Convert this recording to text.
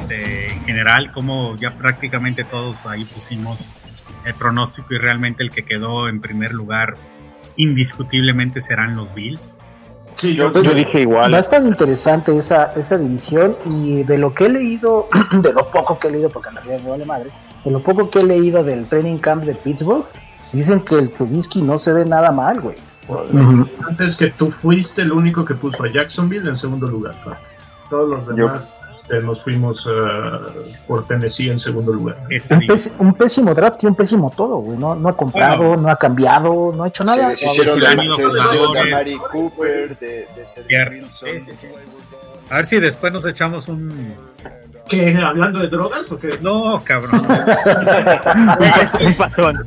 este, en general, como ya prácticamente todos ahí pusimos el pronóstico y realmente el que quedó en primer lugar indiscutiblemente serán los Bills. Sí, yo, dije igual. Va a estar interesante esa, esa división y de lo que he leído, de lo poco que he leído, porque en realidad me vale madre, de lo poco que he leído del training camp de Pittsburgh, dicen que el Trubisky no se ve nada mal, güey. Antes que tú fuiste el único que puso a Jacksonville en segundo lugar. Todos los demás este, nos fuimos uh, por Tennessee en segundo lugar. Un, pésimo draft y un pésimo todo, güey. No, no ha comprado, no ha cambiado, no ha hecho nada. Se hicieron de Mari Cooper, de, de A ver si después nos echamos un ¿Qué? ¿Hablando de drogas o qué? No, cabrón. un patrón.